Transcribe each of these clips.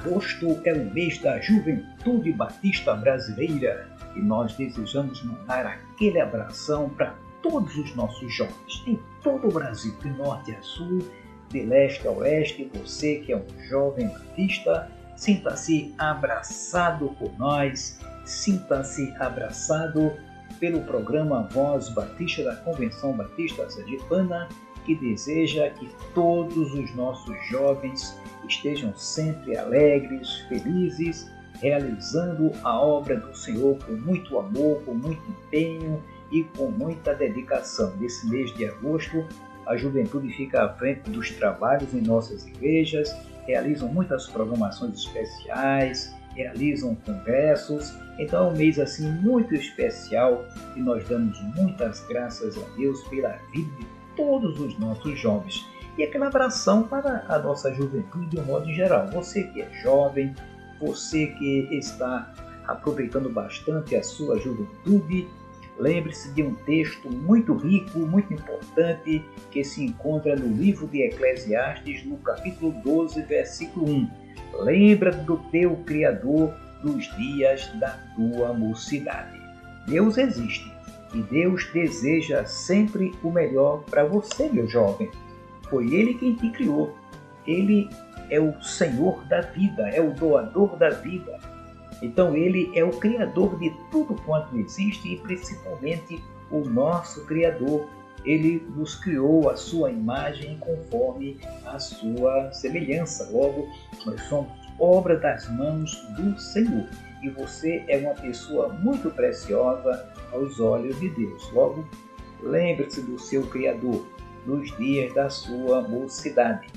Agosto é o mês da juventude batista brasileira e nós desejamos mandar aquele abração para todos os nossos jovens em todo o Brasil, de norte a sul, de leste a oeste. Você que é um jovem batista, sinta-se abraçado por nós, sinta-se abraçado pelo programa Voz Batista da Convenção Batista Sergipana, que deseja que todos os nossos jovens estejam sempre alegres, felizes, realizando a obra do Senhor com muito amor, com muito empenho e com muita dedicação. Nesse mês de agosto, a juventude fica à frente dos trabalhos em nossas igrejas, realizam muitas programações especiais, realizam congressos. Então é um mês assim muito especial e nós damos muitas graças a Deus pela vida de todos os nossos jovens e aquela abração para a nossa juventude de um modo geral. Você que é jovem, você que está aproveitando bastante a sua juventude, lembre-se de um texto muito rico, muito importante, que se encontra no livro de Eclesiastes, no capítulo 12, versículo 1. Lembra do teu Criador nos dias da tua mocidade. Deus existe e Deus deseja sempre o melhor para você, meu jovem. Foi Ele quem te criou. Ele é o Senhor da vida, é o doador da vida. Então Ele é o Criador de tudo quanto existe e principalmente o nosso Criador. Ele nos criou a sua imagem conforme a sua semelhança. Logo, nós somos obra das mãos do Senhor. E você é uma pessoa muito preciosa aos olhos de Deus. Logo, lembre-se do seu Criador nos dias da sua mocidade.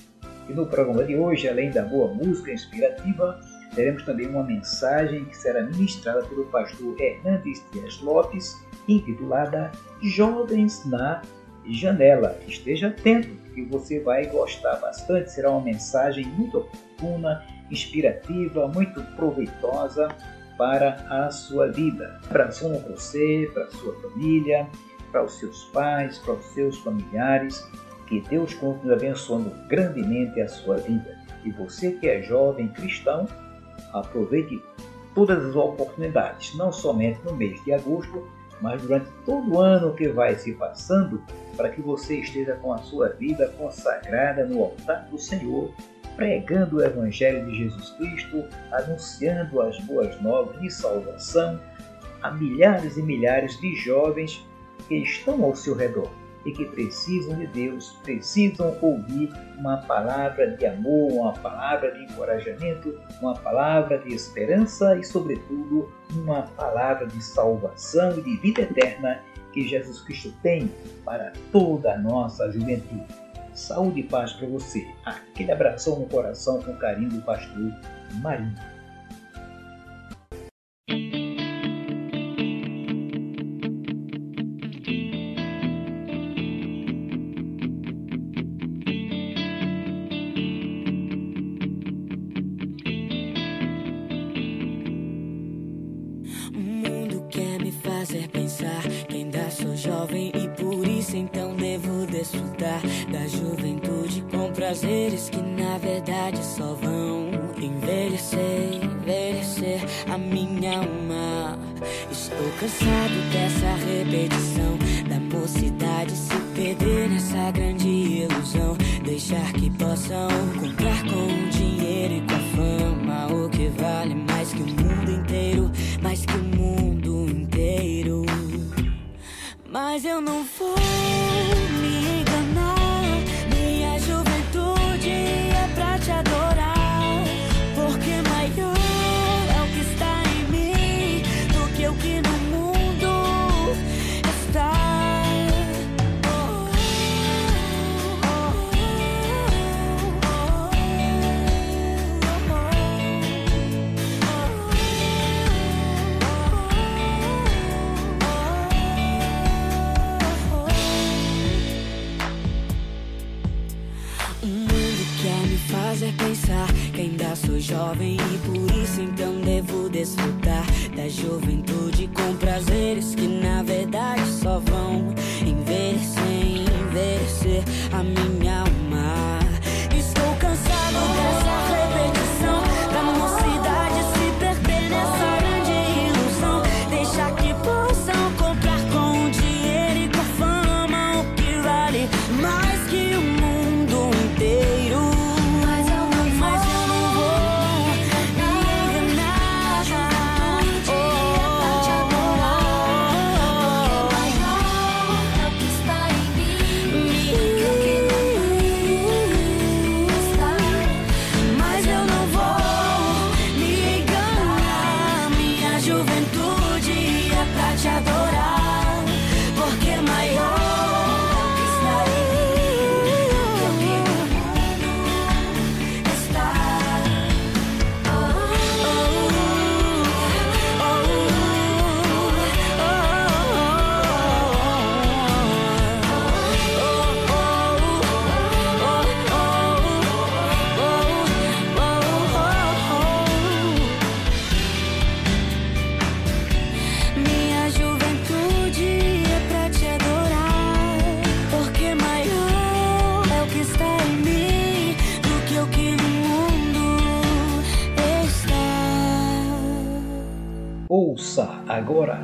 E no programa de hoje, além da boa música inspirativa, teremos também uma mensagem que será ministrada pelo pastor Hernandes Dias Lopes, intitulada Jovens na Janela. Esteja atento, que você vai gostar bastante. Será uma mensagem muito oportuna, inspirativa, muito proveitosa para a sua vida. Para você, para sua família para os seus pais, para os seus familiares. Que Deus continue abençoando grandemente a sua vida. E você que é jovem cristão, aproveite todas as oportunidades, não somente no mês de agosto, mas durante todo o ano que vai se passando, para que você esteja com a sua vida consagrada no altar do Senhor, pregando o Evangelho de Jesus Cristo, anunciando as boas novas de salvação a milhares e milhares de jovens que estão ao seu redor e que precisam de Deus, precisam ouvir uma palavra de amor, uma palavra de encorajamento, uma palavra de esperança e, sobretudo, uma palavra de salvação e de vida eterna que Jesus Cristo tem para toda a nossa juventude. Saúde e paz para você. Aquele abração no coração com carinho do pastor Marinho. A minha alma. Estou cansado dessa repetição da mocidade se perder nessa grande ilusão. Deixar que possam comprar com dinheiro e com a fama o que vale mais que o mundo inteiro, mais que o mundo inteiro. Mas eu não vou jovem e por isso então devo desfrutar da juventude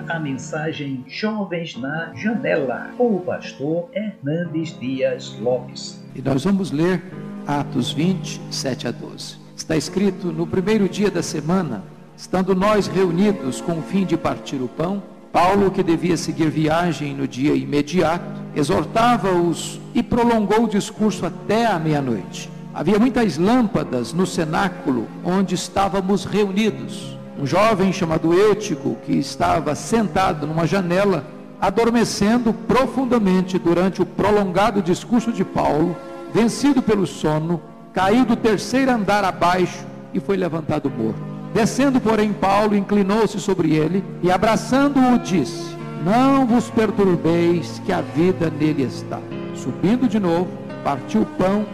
a mensagem Jovens na Janela, com o pastor Hernandes Dias Lopes. E nós vamos ler Atos 20, 7 a 12. Está escrito: No primeiro dia da semana, estando nós reunidos com o fim de partir o pão, Paulo, que devia seguir viagem no dia imediato, exortava-os e prolongou o discurso até a meia-noite. Havia muitas lâmpadas no cenáculo onde estávamos reunidos. Um jovem chamado Eutico, que estava sentado numa janela, adormecendo profundamente durante o prolongado discurso de Paulo, vencido pelo sono, caiu do terceiro andar abaixo e foi levantado morto. Descendo, porém, Paulo inclinou-se sobre ele e, abraçando-o, disse: Não vos perturbeis, que a vida nele está. Subindo de novo, partiu o pão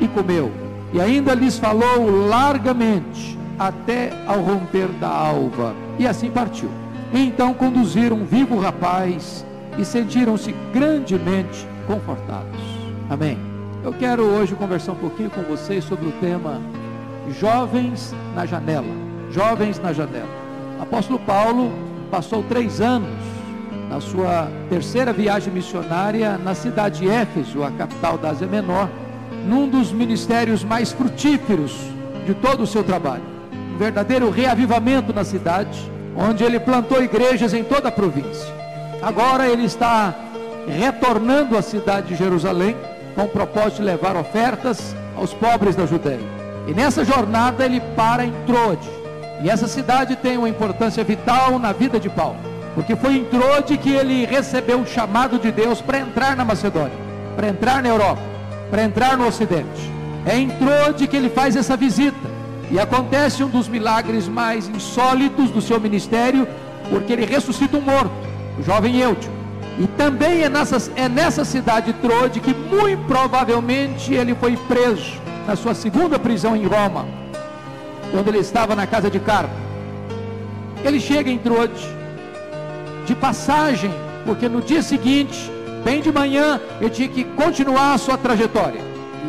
e comeu. E ainda lhes falou largamente, até ao romper da alva. E assim partiu. Então conduziram vivo rapaz e sentiram-se grandemente confortados. Amém. Eu quero hoje conversar um pouquinho com vocês sobre o tema Jovens na Janela. Jovens na Janela. O apóstolo Paulo passou três anos na sua terceira viagem missionária na cidade de Éfeso, a capital da Ásia Menor, num dos ministérios mais frutíferos de todo o seu trabalho. Verdadeiro reavivamento na cidade, onde ele plantou igrejas em toda a província. Agora ele está retornando à cidade de Jerusalém com o propósito de levar ofertas aos pobres da Judéia. E nessa jornada ele para em Trode. E essa cidade tem uma importância vital na vida de Paulo, porque foi em Trode que ele recebeu o chamado de Deus para entrar na Macedônia, para entrar na Europa, para entrar no Ocidente. É em Trode que ele faz essa visita. E acontece um dos milagres mais insólitos do seu ministério, porque ele ressuscita um morto, o jovem Eutico. E também é nessa, é nessa cidade Trode que muito provavelmente ele foi preso na sua segunda prisão em Roma, quando ele estava na casa de Carpo. Ele chega em Trode, de passagem, porque no dia seguinte, bem de manhã, ele tinha que continuar a sua trajetória.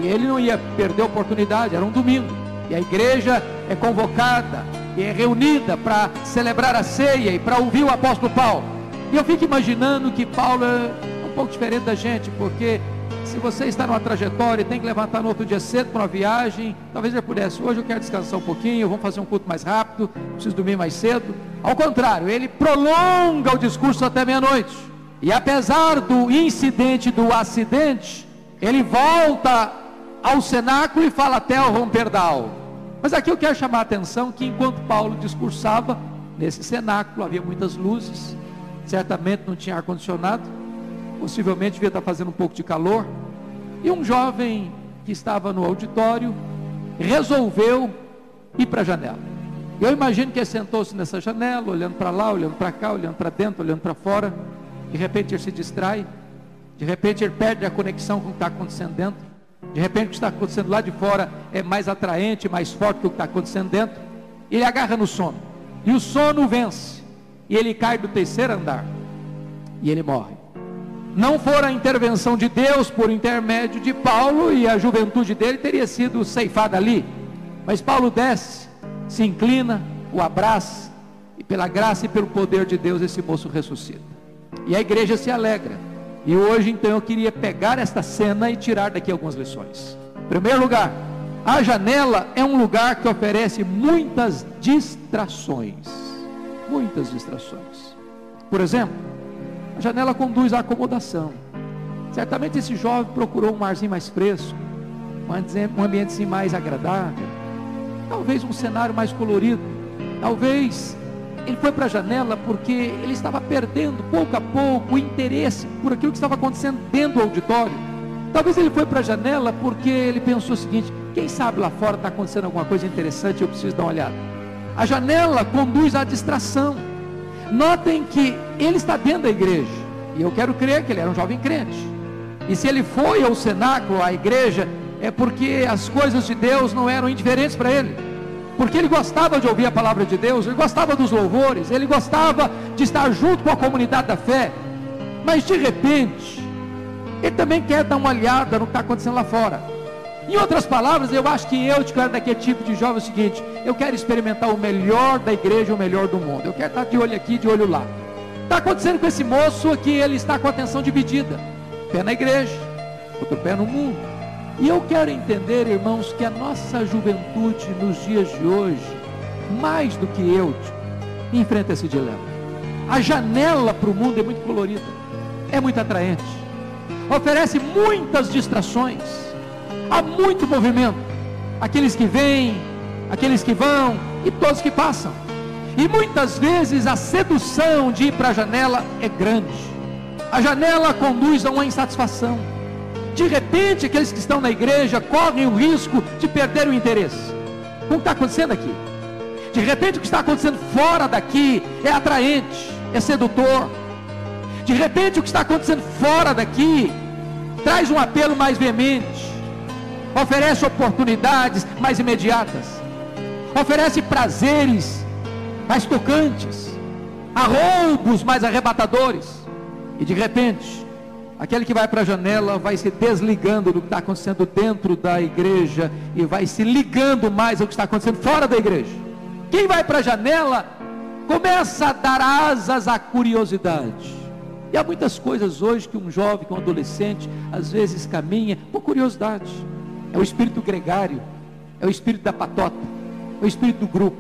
E ele não ia perder a oportunidade, era um domingo. E a igreja é convocada, que é reunida para celebrar a ceia e para ouvir o apóstolo Paulo. E eu fico imaginando que Paulo é um pouco diferente da gente, porque se você está numa trajetória e tem que levantar no outro dia cedo para uma viagem, talvez ele pudesse, hoje eu quero descansar um pouquinho, vamos fazer um culto mais rápido, preciso dormir mais cedo. Ao contrário, ele prolonga o discurso até meia-noite. E apesar do incidente, do acidente, ele volta ao cenáculo e fala até o romper da alva. Mas aqui eu quero chamar a atenção que enquanto Paulo discursava, nesse cenáculo havia muitas luzes, certamente não tinha ar-condicionado, possivelmente devia estar fazendo um pouco de calor, e um jovem que estava no auditório resolveu ir para a janela. Eu imagino que ele sentou-se nessa janela, olhando para lá, olhando para cá, olhando para dentro, olhando para fora. De repente ele se distrai, de repente ele perde a conexão com o que está acontecendo dentro. De repente o que está acontecendo lá de fora é mais atraente, mais forte que o que está acontecendo dentro. Ele agarra no sono. E o sono vence. E ele cai do terceiro andar. E ele morre. Não for a intervenção de Deus por intermédio de Paulo e a juventude dele teria sido ceifada ali. Mas Paulo desce, se inclina, o abraça e pela graça e pelo poder de Deus esse moço ressuscita. E a igreja se alegra. E hoje então eu queria pegar esta cena e tirar daqui algumas lições. Em primeiro lugar, a janela é um lugar que oferece muitas distrações. Muitas distrações. Por exemplo, a janela conduz à acomodação. Certamente esse jovem procurou um arzinho mais fresco, um ambiente mais agradável, talvez um cenário mais colorido, talvez ele foi para a janela porque ele estava perdendo pouco a pouco o interesse por aquilo que estava acontecendo dentro do auditório. Talvez ele foi para a janela porque ele pensou o seguinte: quem sabe lá fora está acontecendo alguma coisa interessante eu preciso dar uma olhada. A janela conduz à distração. Notem que ele está dentro da igreja, e eu quero crer que ele era um jovem crente. E se ele foi ao cenáculo, à igreja, é porque as coisas de Deus não eram indiferentes para ele porque ele gostava de ouvir a palavra de Deus, ele gostava dos louvores, ele gostava de estar junto com a comunidade da fé, mas de repente, ele também quer dar uma olhada no que está acontecendo lá fora. Em outras palavras, eu acho que eu, de cara daquele tipo de jovem, é o seguinte: eu quero experimentar o melhor da igreja, o melhor do mundo. Eu quero estar de olho aqui, de olho lá. Está acontecendo com esse moço aqui, ele está com a atenção dividida: pé na igreja, outro pé no mundo. E eu quero entender, irmãos, que a nossa juventude nos dias de hoje, mais do que eu, enfrenta esse dilema. A janela para o mundo é muito colorida, é muito atraente, oferece muitas distrações, há muito movimento. Aqueles que vêm, aqueles que vão e todos que passam. E muitas vezes a sedução de ir para a janela é grande. A janela conduz a uma insatisfação de repente, aqueles que estão na igreja correm o risco de perder o interesse. O que está acontecendo aqui? De repente, o que está acontecendo fora daqui é atraente, é sedutor. De repente, o que está acontecendo fora daqui traz um apelo mais veemente, oferece oportunidades mais imediatas, oferece prazeres mais tocantes, arroubos mais arrebatadores. E de repente, Aquele que vai para a janela vai se desligando do que está acontecendo dentro da igreja e vai se ligando mais ao que está acontecendo fora da igreja. Quem vai para a janela começa a dar asas à curiosidade. E há muitas coisas hoje que um jovem, que um adolescente, às vezes caminha por curiosidade. É o espírito gregário, é o espírito da patota, é o espírito do grupo.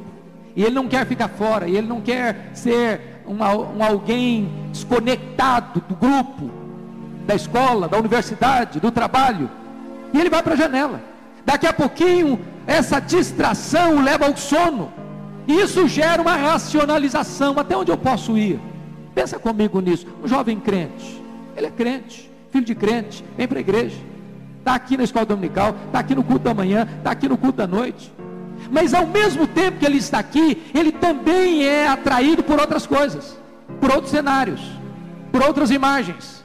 E ele não quer ficar fora, e ele não quer ser um, um alguém desconectado do grupo da escola, da universidade, do trabalho, e ele vai para a janela. Daqui a pouquinho, essa distração leva ao sono, e isso gera uma racionalização: até onde eu posso ir? Pensa comigo nisso. Um jovem crente, ele é crente, filho de crente, vem para a igreja, está aqui na escola dominical, está aqui no culto da manhã, está aqui no culto da noite. Mas ao mesmo tempo que ele está aqui, ele também é atraído por outras coisas, por outros cenários, por outras imagens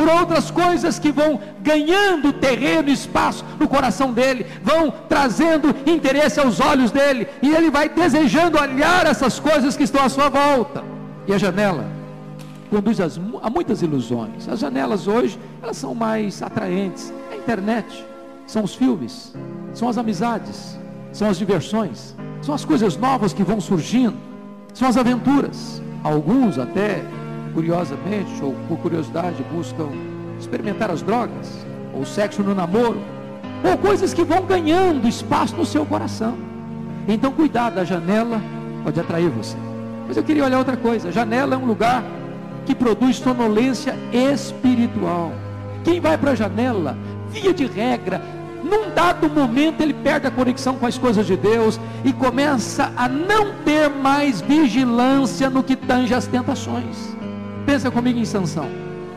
por outras coisas que vão ganhando terreno, espaço no coração dele, vão trazendo interesse aos olhos dele, e ele vai desejando olhar essas coisas que estão à sua volta. E a janela conduz a muitas ilusões. As janelas hoje, elas são mais atraentes. A internet, são os filmes, são as amizades, são as diversões, são as coisas novas que vão surgindo, são as aventuras. Alguns até, curiosamente ou por curiosidade, buscam experimentar as drogas, ou sexo no namoro, ou coisas que vão ganhando espaço no seu coração. Então, cuidado, a janela pode atrair você. Mas eu queria olhar outra coisa: a janela é um lugar que produz sonolência espiritual. Quem vai para a janela, via de regra, num dado momento ele perde a conexão com as coisas de Deus e começa a não ter mais vigilância no que tange as tentações. Pensa comigo em Sansão.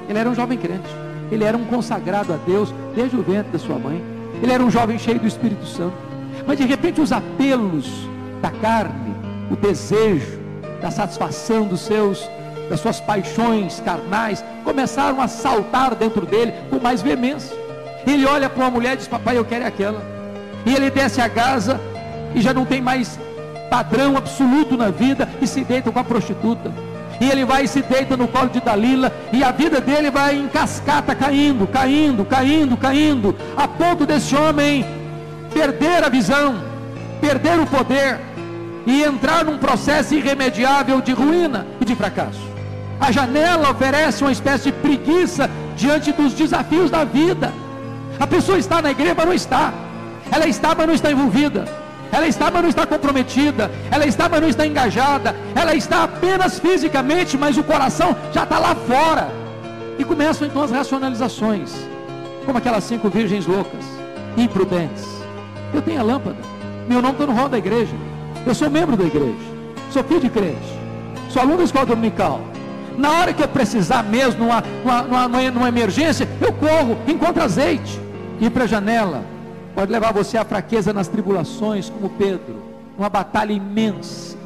Ele era um jovem crente. Ele era um consagrado a Deus desde o ventre da sua mãe. Ele era um jovem cheio do Espírito Santo. Mas de repente os apelos da carne, o desejo, da satisfação dos seus das suas paixões carnais começaram a saltar dentro dele com mais veemência. Ele olha para uma mulher e diz: Papai, eu quero aquela. E ele desce a casa e já não tem mais padrão absoluto na vida e se deita com a prostituta. E ele vai e se deita no colo de Dalila e a vida dele vai em cascata caindo, caindo, caindo, caindo, a ponto desse homem perder a visão, perder o poder e entrar num processo irremediável de ruína e de fracasso. A janela oferece uma espécie de preguiça diante dos desafios da vida. A pessoa está na igreja, mas não está. Ela está, mas não está envolvida. Ela está, mas não está comprometida. Ela está, mas não está engajada. Ela está apenas fisicamente, mas o coração já está lá fora. E começam então as racionalizações, como aquelas cinco virgens loucas, imprudentes. Eu tenho a lâmpada. Meu nome está no rol da igreja. Eu sou membro da igreja. Sou filho de crente. Sou aluno da escola dominical. Na hora que eu precisar mesmo, numa, numa, numa, numa emergência, eu corro, encontro azeite. Ir para a janela pode levar você à fraqueza nas tribulações, como Pedro, numa batalha imensa,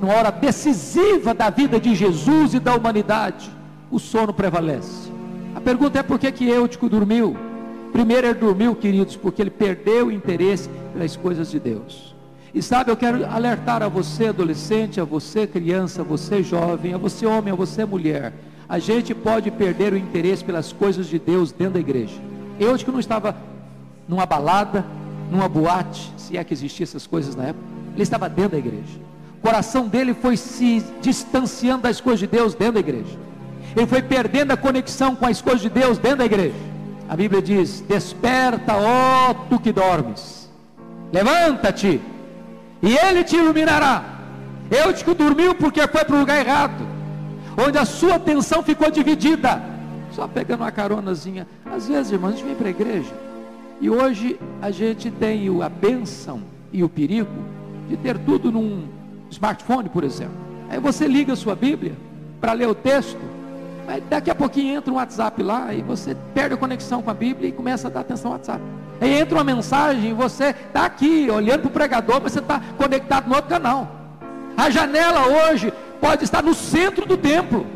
numa hora decisiva da vida de Jesus e da humanidade, o sono prevalece. A pergunta é por que que Eutico dormiu? Primeiro ele dormiu, queridos, porque ele perdeu o interesse pelas coisas de Deus. E sabe, eu quero alertar a você, adolescente, a você, criança, a você, jovem, a você, homem, a você, mulher. A gente pode perder o interesse pelas coisas de Deus dentro da igreja. Eu que não estava numa balada, numa boate, se é que existiam essas coisas na época. Ele estava dentro da igreja. O coração dele foi se distanciando das coisas de Deus dentro da igreja. Ele foi perdendo a conexão com as coisas de Deus dentro da igreja. A Bíblia diz: Desperta, ó tu que dormes, levanta-te e ele te iluminará. Eu te que dormiu porque foi para o lugar errado, onde a sua atenção ficou dividida, só pegando uma caronazinha. Às vezes, irmãos, a gente vem para a igreja e hoje a gente tem a bênção e o perigo de ter tudo num smartphone, por exemplo. Aí você liga a sua Bíblia para ler o texto, mas daqui a pouquinho entra um WhatsApp lá e você perde a conexão com a Bíblia e começa a dar atenção ao WhatsApp. Aí entra uma mensagem, você está aqui olhando para o pregador, mas você está conectado no outro canal. A janela hoje pode estar no centro do templo.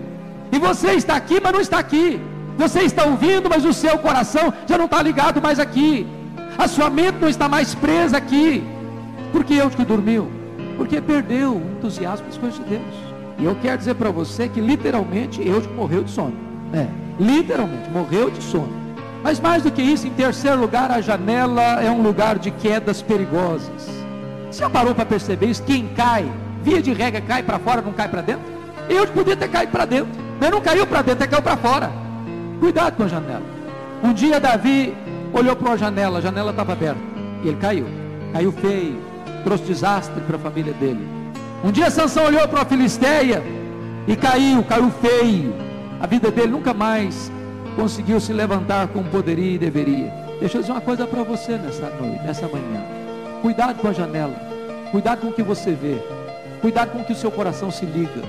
E você está aqui, mas não está aqui. Você está ouvindo, mas o seu coração já não está ligado mais aqui. A sua mente não está mais presa aqui. Por que eu que dormiu? Porque perdeu o entusiasmo das coisas de Deus. E eu quero dizer para você que literalmente eu morreu de sono. É, literalmente morreu de sono. Mas mais do que isso, em terceiro lugar, a janela é um lugar de quedas perigosas. Você já parou para perceber isso? Quem cai, via de regra, cai para fora, não cai para dentro? Eu podia ter caído para dentro, mas não caiu para dentro, é caiu para fora. Cuidado com a janela. Um dia Davi olhou para uma janela, a janela estava aberta, e ele caiu. Caiu feio, trouxe desastre para a família dele. Um dia Sansão olhou para uma filisteia e caiu, caiu feio. A vida dele nunca mais conseguiu se levantar como poderia e deveria. Deixa eu dizer uma coisa para você nessa noite, nessa manhã. Cuidado com a janela. Cuidado com o que você vê. Cuidado com o que o seu coração se liga.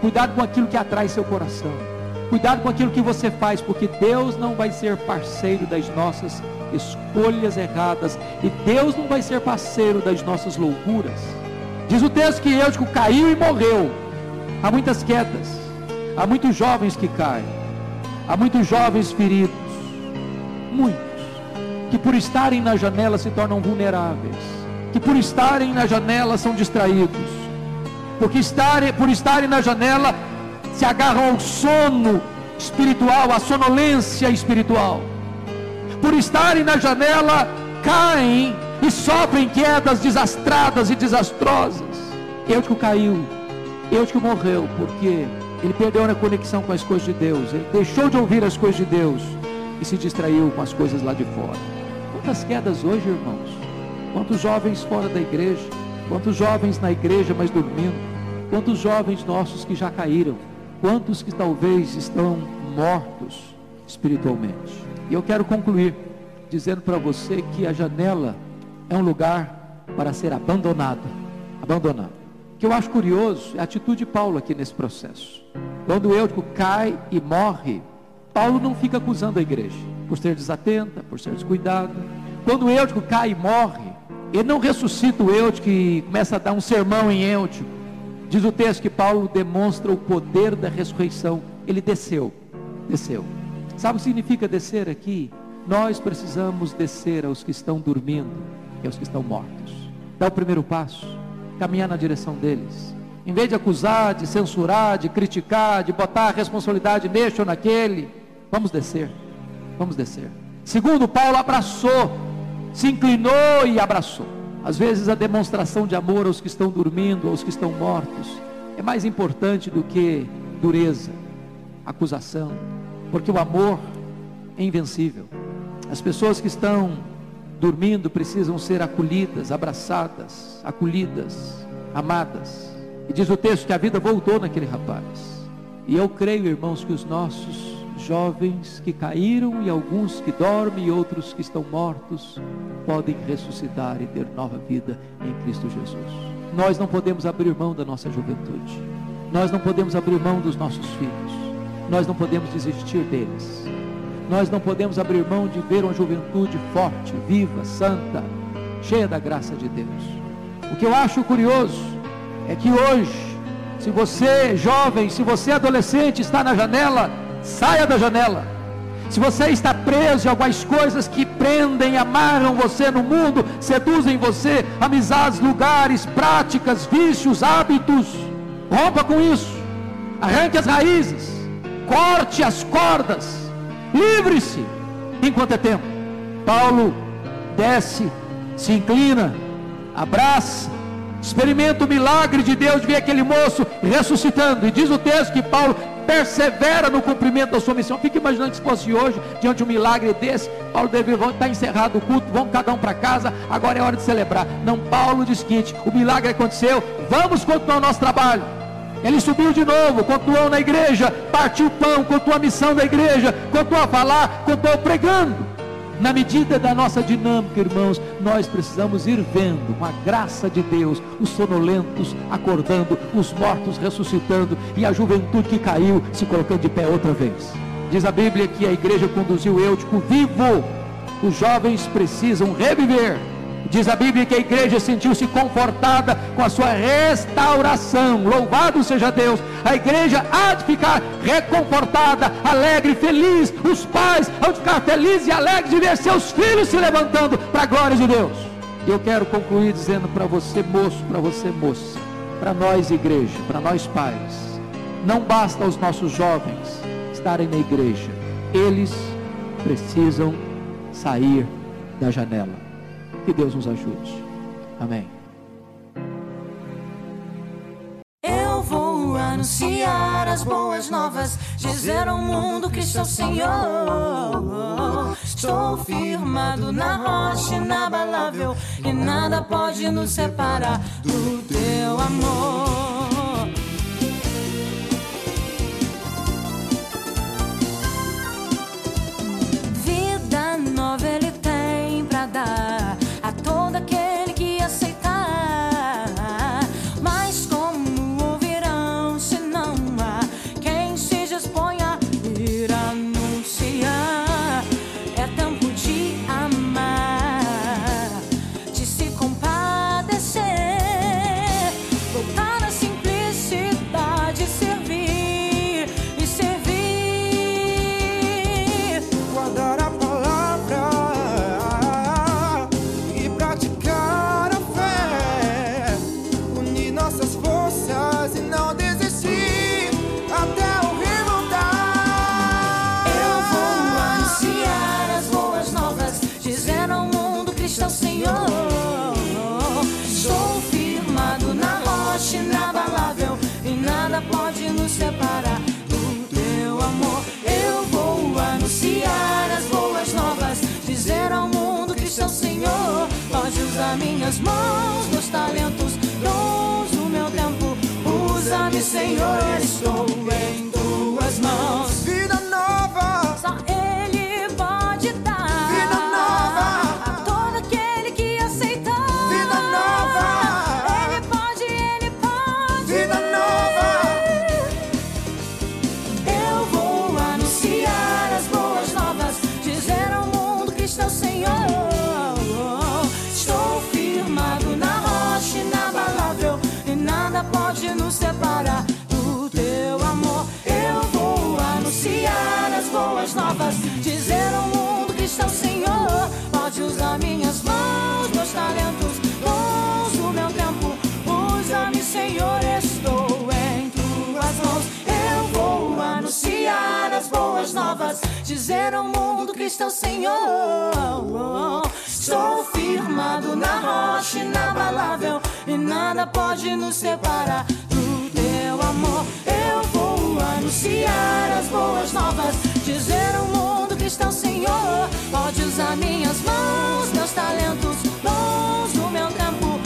Cuidado com aquilo que atrai seu coração. Cuidado com aquilo que você faz, porque Deus não vai ser parceiro das nossas escolhas erradas. E Deus não vai ser parceiro das nossas loucuras. Diz o texto que Eutico caiu e morreu. Há muitas quedas. Há muitos jovens que caem. Há muitos jovens feridos, muitos, que por estarem na janela se tornam vulneráveis, que por estarem na janela são distraídos, porque estarem, por estarem na janela se agarram ao sono espiritual, à sonolência espiritual, por estarem na janela caem e sofrem quedas desastradas e desastrosas. Eutico caiu, Eutico morreu porque ele perdeu a conexão com as coisas de Deus, ele deixou de ouvir as coisas de Deus e se distraiu com as coisas lá de fora. Quantas quedas hoje, irmãos? Quantos jovens fora da igreja? Quantos jovens na igreja, mas dormindo? Quantos jovens nossos que já caíram? Quantos que talvez estão mortos espiritualmente? E eu quero concluir dizendo para você que a janela é um lugar para ser abandonada. Abandonado. O que eu acho curioso é a atitude de Paulo aqui nesse processo. Quando o Eutico cai e morre, Paulo não fica acusando a igreja por ser desatenta, por ser descuidada. Quando o Eutico cai e morre, ele não ressuscita o Eutico e começa a dar um sermão em Eutico. Diz o texto que Paulo demonstra o poder da ressurreição. Ele desceu, desceu. Sabe o que significa descer aqui? Nós precisamos descer aos que estão dormindo e aos que estão mortos. Dá o primeiro passo, caminhar na direção deles. Em vez de acusar, de censurar, de criticar, de botar a responsabilidade neste ou naquele, vamos descer. Vamos descer. Segundo, Paulo abraçou, se inclinou e abraçou. Às vezes a demonstração de amor aos que estão dormindo, aos que estão mortos, é mais importante do que dureza, acusação, porque o amor é invencível. As pessoas que estão dormindo precisam ser acolhidas, abraçadas, acolhidas, amadas. E diz o texto que a vida voltou naquele rapaz. E eu creio, irmãos, que os nossos jovens que caíram e alguns que dormem e outros que estão mortos podem ressuscitar e ter nova vida em Cristo Jesus. Nós não podemos abrir mão da nossa juventude. Nós não podemos abrir mão dos nossos filhos. Nós não podemos desistir deles. Nós não podemos abrir mão de ver uma juventude forte, viva, santa, cheia da graça de Deus. O que eu acho curioso é que hoje, se você jovem, se você adolescente está na janela, saia da janela. Se você está preso em algumas coisas que prendem, amarram você no mundo, seduzem você, amizades, lugares, práticas, vícios, hábitos, rompa com isso. Arranque as raízes, corte as cordas, livre-se enquanto é tempo. Paulo desce, se inclina, abraça, experimenta o milagre de Deus de ver aquele moço ressuscitando. E diz o texto que Paulo persevera no cumprimento da sua missão. Fique imaginando se fosse hoje, diante de um milagre desse, Paulo deve, estar encerrado o culto, vamos cada um para casa, agora é hora de celebrar. Não, Paulo diz seguinte: o milagre aconteceu, vamos continuar o nosso trabalho. Ele subiu de novo, continuou na igreja, partiu o pão, continuou a missão da igreja, continuou a falar, continuou pregando. Na medida da nossa dinâmica, irmãos, nós precisamos ir vendo, com a graça de Deus, os sonolentos acordando, os mortos ressuscitando e a juventude que caiu se colocando de pé outra vez. Diz a Bíblia que a igreja conduziu Eutico vivo. Os jovens precisam reviver. Diz a Bíblia que a igreja sentiu-se confortada com a sua restauração. Louvado seja Deus. A igreja há de ficar reconfortada, alegre, feliz. Os pais hão de ficar felizes e alegres de ver seus filhos se levantando para a glória de Deus. E eu quero concluir dizendo para você, moço, para você, moça, para nós, igreja, para nós pais, não basta os nossos jovens estarem na igreja, eles precisam sair da janela. Que Deus nos ajude. Amém. Eu vou anunciar as boas novas, dizer ao mundo que sou Senhor. Estou firmado na rocha inabalável e nada pode nos separar do teu amor. Vida nova ele tem pra dar minhas mãos, meus talentos, dons, o meu tempo. Usa-me, Senhor, estou em tuas mãos. Dizer ao mundo que está o Senhor. Estou firmado na rocha inabalável e nada pode nos separar do teu amor. Eu vou anunciar as boas novas, dizer ao mundo que está o Senhor. Pode usar minhas mãos, meus talentos, dons, o meu tempo.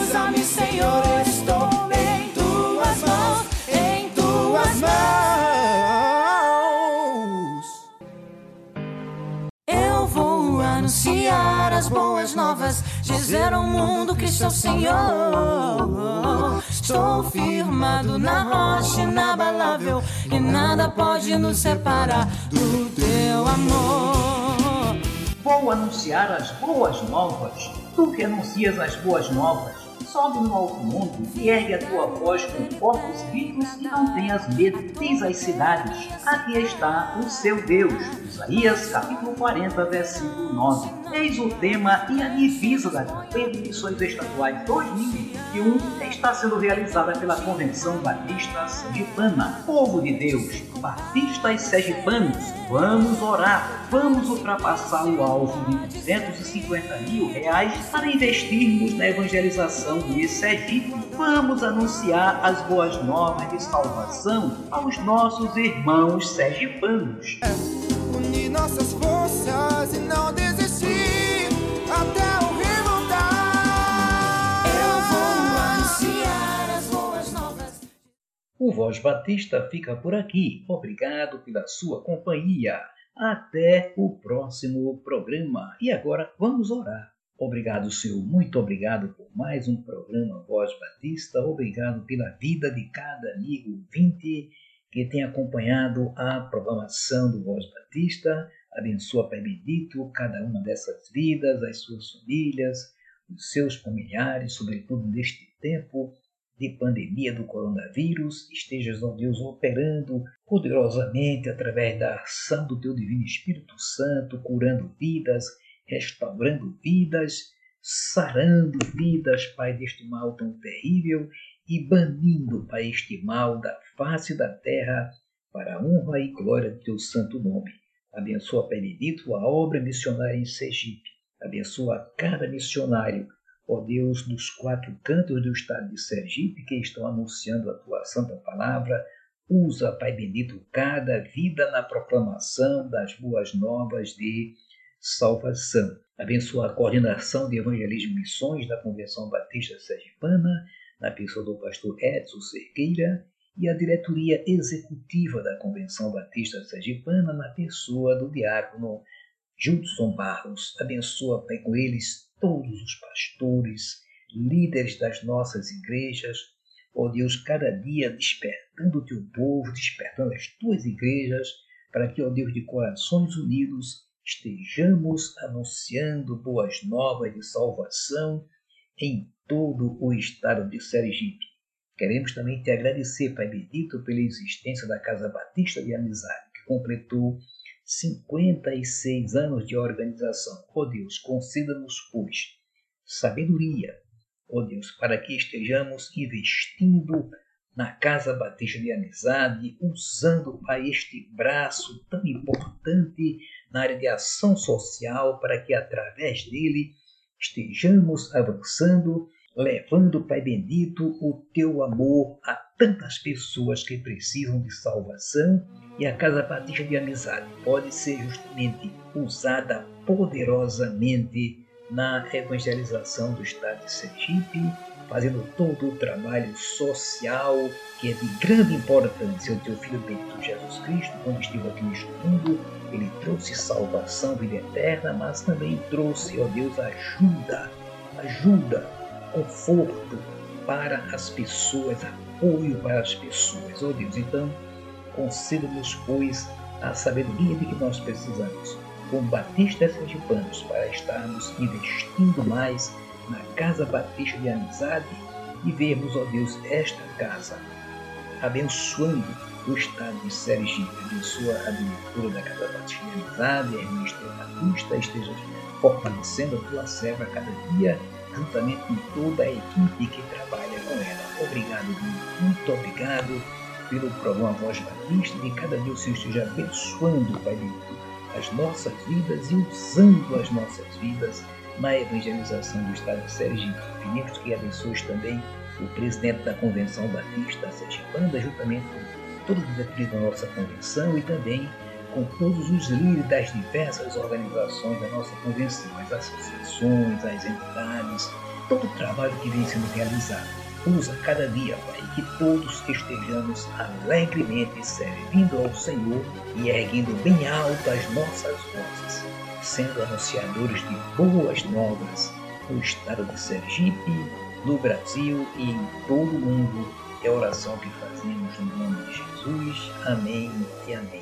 Usa-me, Senhor, anunciar as boas novas, dizer ao mundo que sou Senhor. Estou firmado na rocha inabalável e nada pode nos separar do teu amor. Vou anunciar as boas novas. Tu que anuncias as boas novas, sobe no alto mundo e ergue a tua voz com corpos vivos e não tenhas medo. Diz às cidades: Aqui está o seu Deus. Isaías capítulo 40, versículo 9. Eis o tema e a divisa da campanha de missões estaduais 2021 está sendo realizada pela Convenção Batista Sergipana. Povo de Deus, batistas sergipanos, vamos orar, vamos ultrapassar o alvo de 250 mil reais para investirmos na evangelização de Sergipe. Vamos anunciar as boas novas de salvação aos nossos irmãos sergipanos. Nossas forças e não desistir até o rio voltar. Eu vou anunciar as boas novas. O Voz Batista fica por aqui. Obrigado pela sua companhia. Até o próximo programa. E agora vamos orar. Obrigado, Senhor. Muito obrigado por mais um programa Voz Batista. Obrigado pela vida de cada amigo ouvinte que tem acompanhado a programação do Voz Batista. Abençoa, Pai bendito, cada uma dessas vidas, as suas famílias, os seus familiares, sobretudo neste tempo de pandemia do coronavírus, estejas, ó Deus, operando poderosamente através da ação do Teu Divino Espírito Santo, curando vidas, restaurando vidas, sarando vidas, Pai, deste mal tão terrível e banindo, Pai, este mal da face da terra para a honra e glória do Teu santo nome. Abençoa, Pai bendito, a obra missionária em Sergipe. Abençoa cada missionário ó Deus, nos quatro cantos do estado de Sergipe que estão anunciando a tua santa palavra. Usa, Pai bendito, cada vida na proclamação das boas novas de salvação. Abençoa a coordenação de evangelismo e missões da Convenção Batista Sergipana, na pessoa do pastor Edson Cerqueira, e a diretoria executiva da Convenção Batista Sergipana, na pessoa do diácono Judson Barros. Abençoa, com eles todos os pastores, líderes das nossas igrejas, ó Deus, cada dia despertando o teu povo, despertando as tuas igrejas, para que, ó Deus, de corações unidos, estejamos anunciando boas novas de salvação em todo o estado de Sergipe. Queremos também te agradecer, Pai bendito, pela existência da Casa Batista de Amizade, que completou 56 anos de organização. Ó Deus, conceda-nos, pois, sabedoria, ó Deus, para que estejamos investindo na Casa Batista de Amizade, usando, Pai, este braço tão importante na área de ação social, para que através dele estejamos avançando, levando, Pai bendito, o teu amor a tantas pessoas que precisam de salvação e a Casa Batista de Amizade pode ser justamente usada poderosamente na evangelização do estado de Sergipe, fazendo todo o trabalho social que é de grande importância. O teu filho bendito Jesus Cristo, quando esteve aqui neste mundo, ele trouxe salvação, vida eterna, mas também trouxe, ó Deus, ajuda, ajuda, conforto para as pessoas, apoio para as pessoas. Ó Deus, então, conceda-nos, pois, a sabedoria de que nós precisamos, como batistas sergipanos, para estarmos investindo mais na Casa Batista de Amizade e vermos, ó Deus, esta casa abençoando o estado de Sergipe, abençoa a diretora da Casa Batista de Amizade, a Estela Batista, esteja fortalecendo a tua serva cada dia, juntamente com toda a equipe que trabalha com ela. Obrigado, muito obrigado pelo programa Voz Batista, que cada dia o Senhor esteja abençoando, Pai as nossas vidas e usando as nossas vidas na evangelização do Estado de Sergipe. Pedimos que abençoe também o presidente da Convenção Batista Sergipana, juntamente com todos os diretoria da nossa convenção e também com todos os líderes das diversas organizações da nossa convenção, as associações, as entidades, todo o trabalho que vem sendo realizado. Usa cada dia, Pai, que todos estejamos alegremente servindo ao Senhor e erguendo bem alto as nossas vozes, sendo anunciadores de boas novas no estado de Sergipe, no Brasil e em todo o mundo. É a oração que fazemos no nome de Jesus. Amém e amém.